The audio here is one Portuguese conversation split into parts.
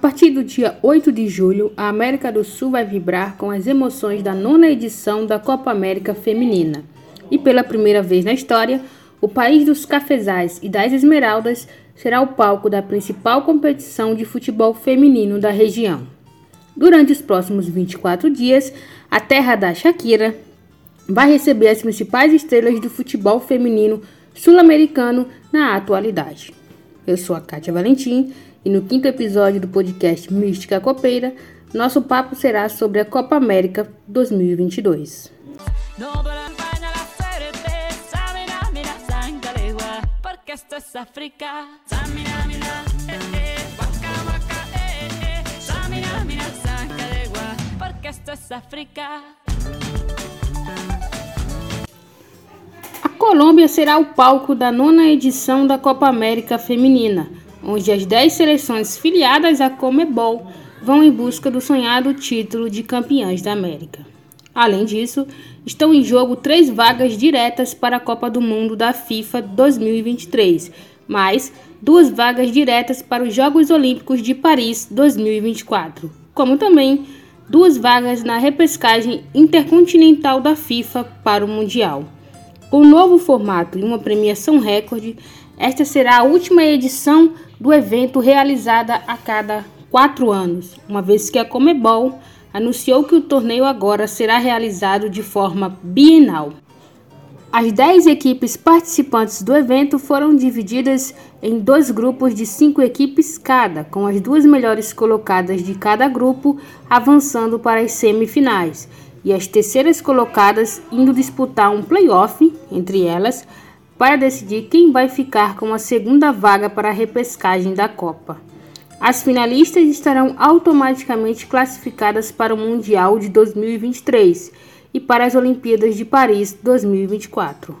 partir do dia 8 de julho, a América do Sul vai vibrar com as emoções da nona edição da Copa América Feminina. E pela primeira vez na história, o país dos cafezais e das esmeraldas será o palco da principal competição de futebol feminino da região. Durante os próximos 24 dias, a terra da Shakira vai receber as principais estrelas do futebol feminino sul-americano na atualidade. Eu sou a Kátia Valentim e no quinto episódio do podcast Mística Copeira, nosso papo será sobre a Copa América 2022. A Colômbia será o palco da nona edição da Copa América Feminina, onde as 10 seleções filiadas à Comebol vão em busca do sonhado título de campeãs da América. Além disso, estão em jogo três vagas diretas para a Copa do Mundo da FIFA 2023, mais duas vagas diretas para os Jogos Olímpicos de Paris 2024, como também duas vagas na repescagem intercontinental da FIFA para o Mundial. Com novo formato e uma premiação recorde, esta será a última edição do evento realizada a cada quatro anos, uma vez que a Comebol anunciou que o torneio agora será realizado de forma bienal. As 10 equipes participantes do evento foram divididas em dois grupos de cinco equipes cada, com as duas melhores colocadas de cada grupo avançando para as semifinais e as terceiras colocadas indo disputar um playoff entre elas para decidir quem vai ficar com a segunda vaga para a repescagem da Copa. As finalistas estarão automaticamente classificadas para o Mundial de 2023 e para as Olimpíadas de Paris 2024.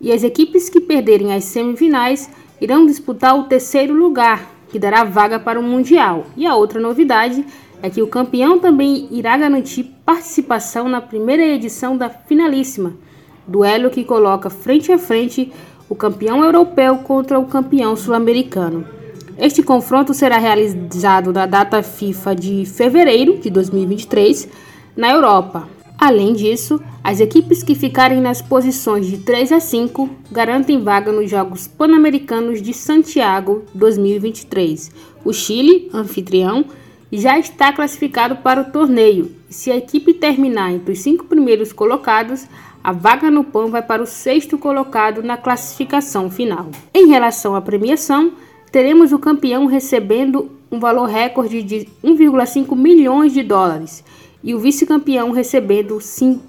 E as equipes que perderem as semifinais irão disputar o terceiro lugar, que dará vaga para o Mundial. E a outra novidade é que o campeão também irá garantir participação na primeira edição da Finalíssima, duelo que coloca frente a frente o campeão europeu contra o campeão sul-americano. Este confronto será realizado na data FIFA de fevereiro de 2023 na Europa. Além disso, as equipes que ficarem nas posições de 3 a 5 garantem vaga nos Jogos Pan-Americanos de Santiago 2023. O Chile, anfitrião, já está classificado para o torneio e se a equipe terminar entre os cinco primeiros colocados, a vaga no PAN vai para o sexto colocado na classificação final. Em relação à premiação, teremos o campeão recebendo um valor recorde de 1,5 milhões de dólares e o vice-campeão recebendo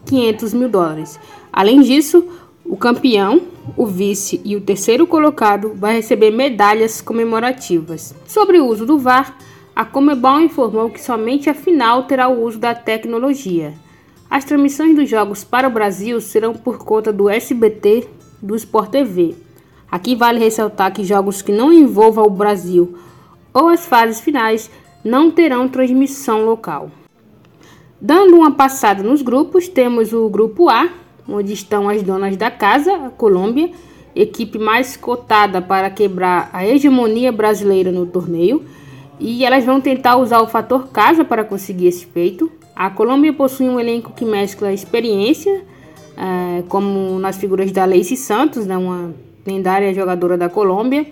500 mil dólares. Além disso, o campeão, o vice e o terceiro colocado vai receber medalhas comemorativas. Sobre o uso do VAR, a Comebol informou que somente a final terá o uso da tecnologia. As transmissões dos jogos para o Brasil serão por conta do SBT do Sport TV. Aqui vale ressaltar que jogos que não envolvam o Brasil ou as fases finais não terão transmissão local. Dando uma passada nos grupos, temos o grupo A, onde estão as donas da casa, a Colômbia, equipe mais cotada para quebrar a hegemonia brasileira no torneio, e elas vão tentar usar o fator casa para conseguir esse feito. A Colômbia possui um elenco que mescla experiência, é, como nas figuras da Lacey Santos, né, uma lendária jogadora da Colômbia,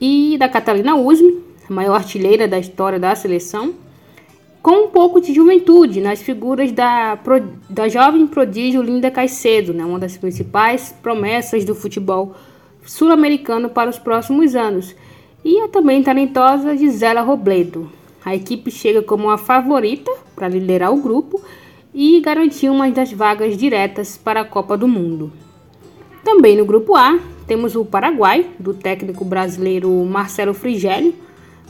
e da Catalina Usme, a maior artilheira da história da seleção com um pouco de juventude nas figuras da, da jovem prodígio Linda Caicedo, né, uma das principais promessas do futebol sul-americano para os próximos anos, e a também talentosa Gisela Robledo. A equipe chega como a favorita para liderar o grupo e garantir uma das vagas diretas para a Copa do Mundo. Também no grupo A temos o Paraguai, do técnico brasileiro Marcelo Frigério,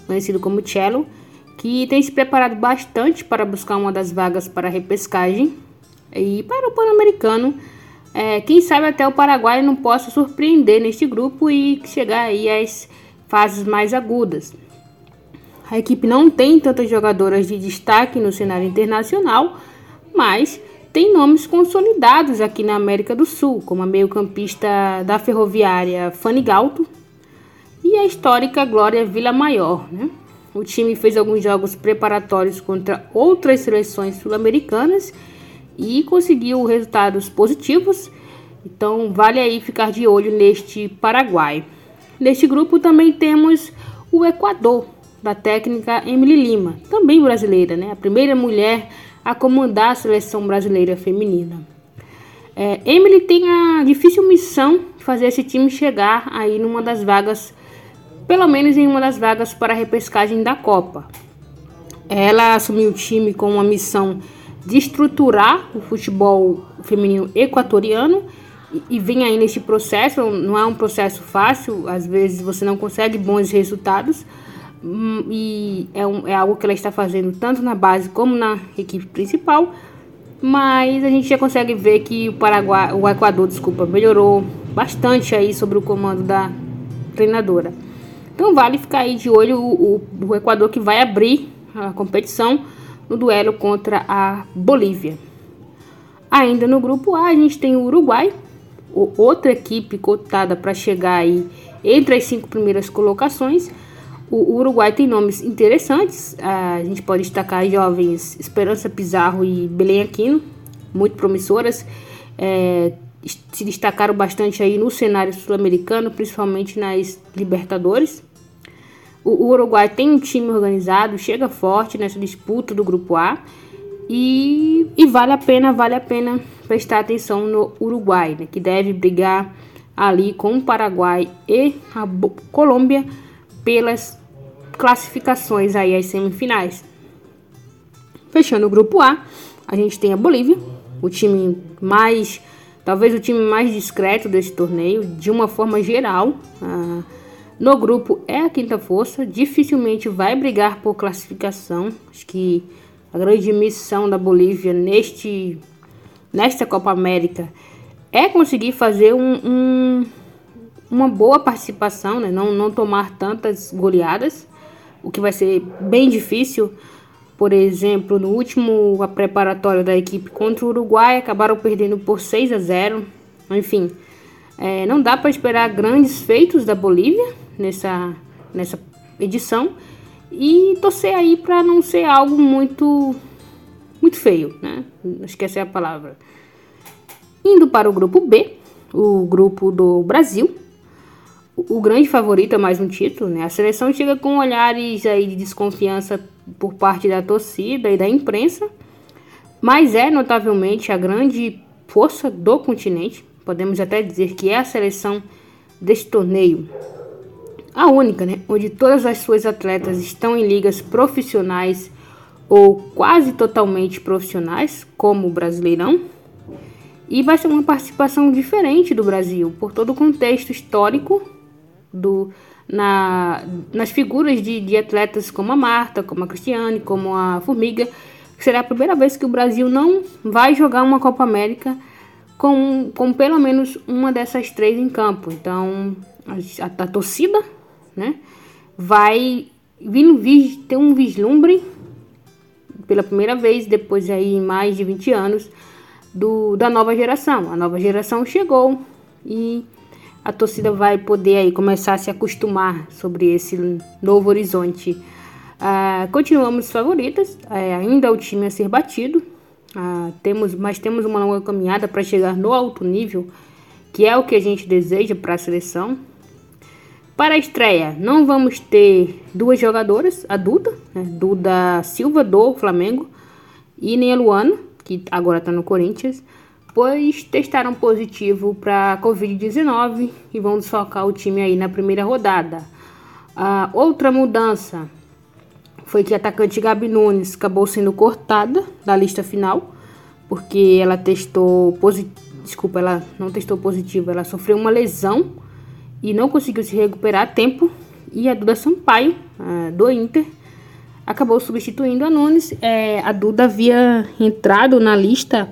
conhecido como Cello, que tem se preparado bastante para buscar uma das vagas para a repescagem. E para o Pan-Americano, é, quem sabe até o Paraguai não possa surpreender neste grupo e chegar aí às fases mais agudas. A equipe não tem tantas jogadoras de destaque no cenário internacional, mas tem nomes consolidados aqui na América do Sul, como a meio-campista da Ferroviária Fanny Galto e a histórica Glória Vila Maior. Né? O time fez alguns jogos preparatórios contra outras seleções sul-americanas e conseguiu resultados positivos. Então, vale aí ficar de olho neste Paraguai. Neste grupo também temos o Equador, da técnica Emily Lima, também brasileira, né? A primeira mulher a comandar a seleção brasileira feminina. É, Emily tem a difícil missão de fazer esse time chegar aí numa das vagas, pelo menos em uma das vagas para a repescagem da Copa. Ela assumiu o time com uma missão de estruturar o futebol feminino equatoriano e, e vem aí nesse processo. Não é um processo fácil, às vezes você não consegue bons resultados, e é, um, é algo que ela está fazendo tanto na base como na equipe principal mas a gente já consegue ver que o Paraguai, o Equador, desculpa, melhorou bastante aí sobre o comando da treinadora. Então vale ficar aí de olho o, o, o Equador que vai abrir a competição no duelo contra a Bolívia. Ainda no grupo A a gente tem o Uruguai, outra equipe cotada para chegar aí entre as cinco primeiras colocações. O Uruguai tem nomes interessantes. A gente pode destacar jovens Esperança Pizarro e Belém Aquino, muito promissoras. É, se destacaram bastante aí no cenário sul-americano, principalmente nas Libertadores. O, Uruguai tem um time organizado, chega forte nessa disputa do Grupo A e, e vale a pena, vale a pena prestar atenção no Uruguai, né, que deve brigar ali com o Paraguai e a Colômbia pelas classificações aí às semifinais. Fechando o grupo A, a gente tem a Bolívia, o time mais, talvez o time mais discreto desse torneio, de uma forma geral. Ah, no grupo é a quinta força, dificilmente vai brigar por classificação. Acho que a grande missão da Bolívia neste, nesta Copa América é conseguir fazer um, um, uma boa participação, né? não, não tomar tantas goleadas o que vai ser bem difícil. Por exemplo, no último preparatório da equipe contra o Uruguai, acabaram perdendo por 6 a 0. Enfim, é, não dá para esperar grandes feitos da Bolívia nessa, nessa edição e torcer aí para não ser algo muito muito feio, né? Essa é a palavra. Indo para o grupo B, o grupo do Brasil, o grande favorito é mais um título, né? A seleção chega com olhares aí de desconfiança por parte da torcida e da imprensa, mas é notavelmente a grande força do continente. Podemos até dizer que é a seleção deste torneio. A única, né? Onde todas as suas atletas estão em ligas profissionais ou quase totalmente profissionais, como o Brasileirão. E vai ser uma participação diferente do Brasil, por todo o contexto histórico do, na, nas figuras de, de atletas como a Marta, como a Cristiane, como a Formiga. Será a primeira vez que o Brasil não vai jogar uma Copa América com, com pelo menos uma dessas três em campo. Então, a, a, a torcida né, vai vir, ter um vislumbre pela primeira vez, depois de aí mais de 20 anos, do, da nova geração. A nova geração chegou e a torcida vai poder aí começar a se acostumar sobre esse novo horizonte. Uh, continuamos favoritas, é, ainda o time a ser batido, uh, temos, mas temos uma longa caminhada para chegar no alto nível, que é o que a gente deseja para a seleção. Para a estreia, não vamos ter duas jogadoras, a Duda, né, Duda Silva do Flamengo, e nem a Luana, que agora está no Corinthians pois testaram positivo para Covid-19 e vão desfocar o time aí na primeira rodada. A outra mudança foi que a atacante Gabi Nunes acabou sendo cortada da lista final, porque ela testou positivo. Desculpa, ela não testou positivo, ela sofreu uma lesão e não conseguiu se recuperar a tempo. E a Duda Sampaio, do Inter, acabou substituindo a Nunes. É, a Duda havia entrado na lista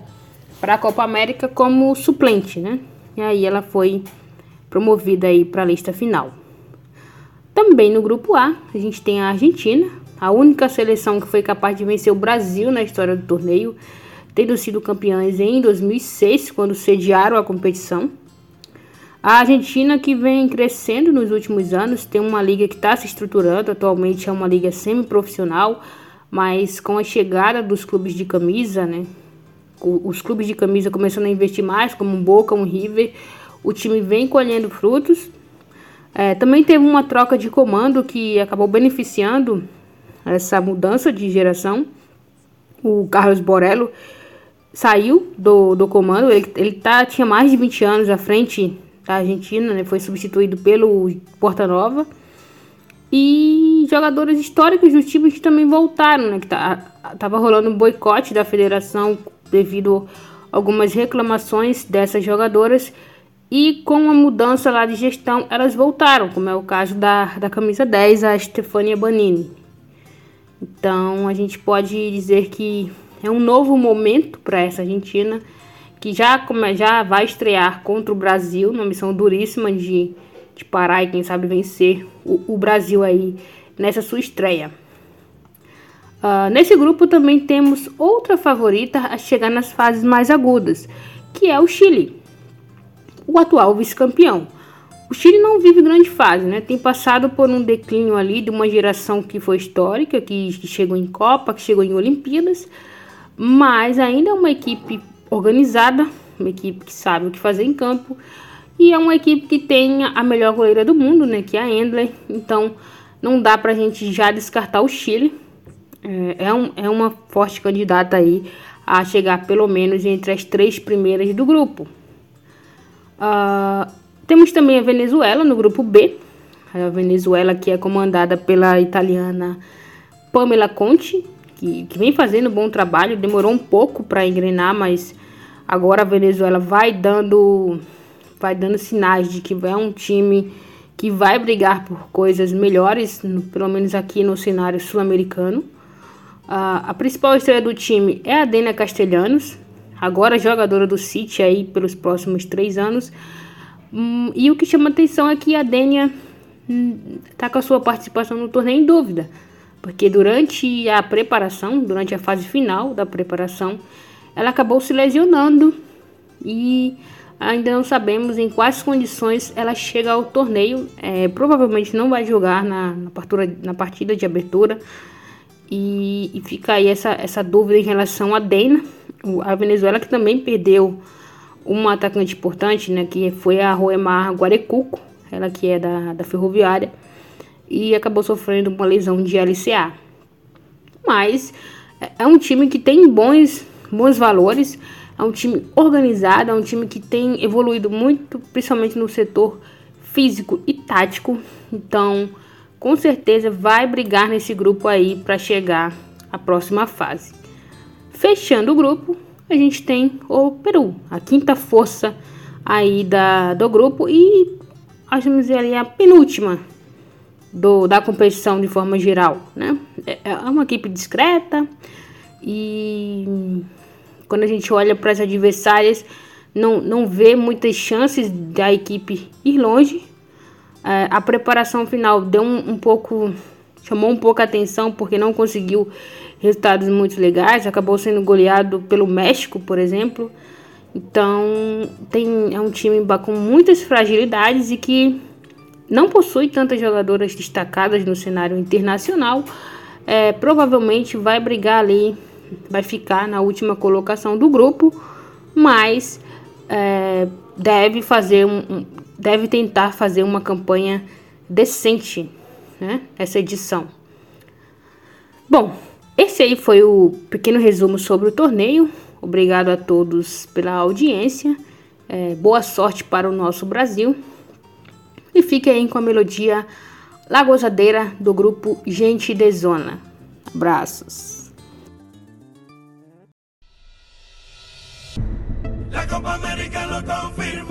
para a Copa América como suplente, né? E aí ela foi promovida aí para a lista final. Também no grupo A, a gente tem a Argentina, a única seleção que foi capaz de vencer o Brasil na história do torneio, tendo sido campeãs em 2006, quando sediaram a competição. A Argentina que vem crescendo nos últimos anos, tem uma liga que está se estruturando, atualmente é uma liga semi-profissional, mas com a chegada dos clubes de camisa, né? Os clubes de camisa começando a investir mais, como o Boca, o River, o time vem colhendo frutos. É, também teve uma troca de comando que acabou beneficiando essa mudança de geração. O Carlos Borello saiu do, do comando, ele, ele tá, tinha mais de 20 anos à frente da Argentina, né? Foi substituído pelo Porta Nova. E jogadores históricos do time que também voltaram, né? Que tá, tava rolando um boicote da federação devido a algumas reclamações dessas jogadoras. E com a mudança lá de gestão, elas voltaram, como é o caso da, da camisa 10, a Stefania Banini. Então a gente pode dizer que é um novo momento para essa Argentina que já, já vai estrear contra o Brasil, uma missão duríssima de, de parar e quem sabe vencer o, o Brasil aí nessa sua estreia. Uh, nesse grupo também temos outra favorita a chegar nas fases mais agudas, que é o Chile, o atual vice-campeão. O Chile não vive grande fase, né? Tem passado por um declínio ali de uma geração que foi histórica, que, que chegou em Copa, que chegou em Olimpíadas, mas ainda é uma equipe organizada, uma equipe que sabe o que fazer em campo e é uma equipe que tem a melhor goleira do mundo, né, que é a Endler. Então não dá pra gente já descartar o Chile. É, é, um, é uma forte candidata aí a chegar pelo menos entre as três primeiras do grupo. Uh, temos também a Venezuela no grupo B. A Venezuela que é comandada pela italiana Pamela Conte, que, que vem fazendo um bom trabalho. Demorou um pouco para engrenar, mas agora a Venezuela vai dando, vai dando sinais de que é um time que vai brigar por coisas melhores, pelo menos aqui no cenário sul-americano. A principal estrela do time é a Dena Castelhanos, agora jogadora do City aí pelos próximos três anos. Hum, e o que chama atenção é que a Denia está hum, com a sua participação no torneio em dúvida porque durante a preparação, durante a fase final da preparação, ela acabou se lesionando e ainda não sabemos em quais condições ela chega ao torneio. É, provavelmente não vai jogar na, na, partida, na partida de abertura e, e, fica aí essa, essa dúvida em relação a Dena, a Venezuela que também perdeu uma atacante importante, né, que foi a Roemar Guarecuco, ela que é da, da Ferroviária e acabou sofrendo uma lesão de LCA. Mas é um time que tem bons, bons valores, é um time organizado, é um time que tem evoluído muito, principalmente no setor físico e tático. Então, com certeza vai brigar nesse grupo aí para chegar à próxima fase. Fechando o grupo, a gente tem o Peru, a quinta força aí da, do grupo e vamos dizer ali a penúltima do, da competição de forma geral, né? É, é uma equipe discreta e quando a gente olha para as adversárias não, não vê muitas chances da equipe ir longe. É, a preparação final deu um, um pouco chamou um pouco a atenção porque não conseguiu resultados muito legais, acabou sendo goleado pelo México, por exemplo. Então, tem, é um time com muitas fragilidades e que não possui tantas jogadoras destacadas no cenário internacional, é, provavelmente vai brigar ali, vai ficar na última colocação do grupo, mas é, deve fazer um, deve tentar fazer uma campanha decente, né? Essa edição. Bom, esse aí foi o pequeno resumo sobre o torneio. Obrigado a todos pela audiência. É, boa sorte para o nosso Brasil. E fique aí com a melodia Lagosadeira do grupo Gente de Zona. Abraços. La Copa América lo confirmó.